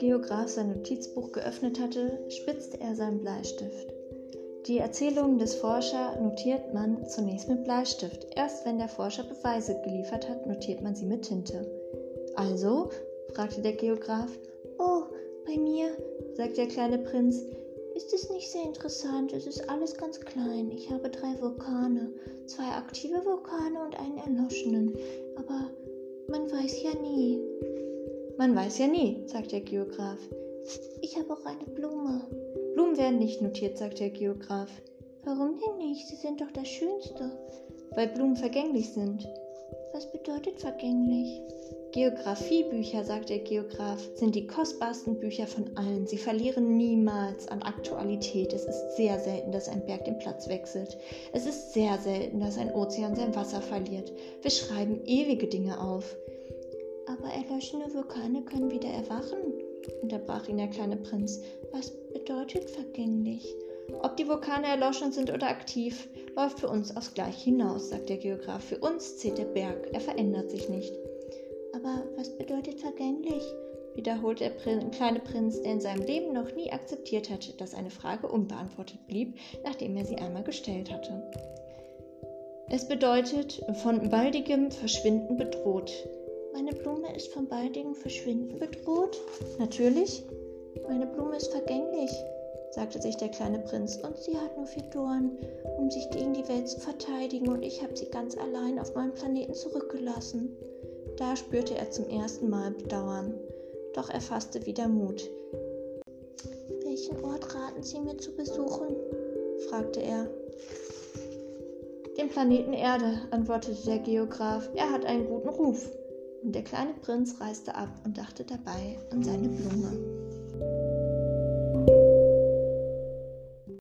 Geograf sein Notizbuch geöffnet hatte, spitzte er seinen Bleistift. Die Erzählungen des Forschers notiert man zunächst mit Bleistift. Erst wenn der Forscher Beweise geliefert hat, notiert man sie mit Tinte. Also? fragte der Geograf. Oh, bei mir, sagte der kleine Prinz, ist es nicht sehr interessant. Es ist alles ganz klein. Ich habe drei Vulkane, zwei aktive Vulkane und einen erloschenen. Aber man weiß ja nie. Man weiß ja nie, sagt der Geograf. Ich habe auch eine Blume. Blumen werden nicht notiert, sagt der Geograf. Warum denn nicht? Sie sind doch das Schönste. Weil Blumen vergänglich sind. Was bedeutet vergänglich? Geographiebücher, sagt der Geograf, sind die kostbarsten Bücher von allen. Sie verlieren niemals an Aktualität. Es ist sehr selten, dass ein Berg den Platz wechselt. Es ist sehr selten, dass ein Ozean sein Wasser verliert. Wir schreiben ewige Dinge auf. Aber erloschene Vulkane können wieder erwachen, unterbrach ihn der kleine Prinz. Was bedeutet vergänglich? Ob die Vulkane erloschen sind oder aktiv, läuft für uns aufs Gleiche hinaus, sagt der Geograf. Für uns zählt der Berg, er verändert sich nicht. Aber was bedeutet vergänglich? wiederholt der kleine Prinz, der in seinem Leben noch nie akzeptiert hatte, dass eine Frage unbeantwortet blieb, nachdem er sie einmal gestellt hatte. Es bedeutet von baldigem Verschwinden bedroht. Meine Blume ist von baldigem Verschwinden bedroht? Natürlich. Meine Blume ist vergänglich, sagte sich der kleine Prinz, und sie hat nur vier Dornen, um sich gegen die Welt zu verteidigen, und ich habe sie ganz allein auf meinem Planeten zurückgelassen. Da spürte er zum ersten Mal Bedauern, doch er fasste wieder Mut. Welchen Ort raten Sie mir zu besuchen? fragte er. Den Planeten Erde, antwortete der Geograf. Er hat einen guten Ruf und der kleine Prinz reiste ab und dachte dabei an seine Blume.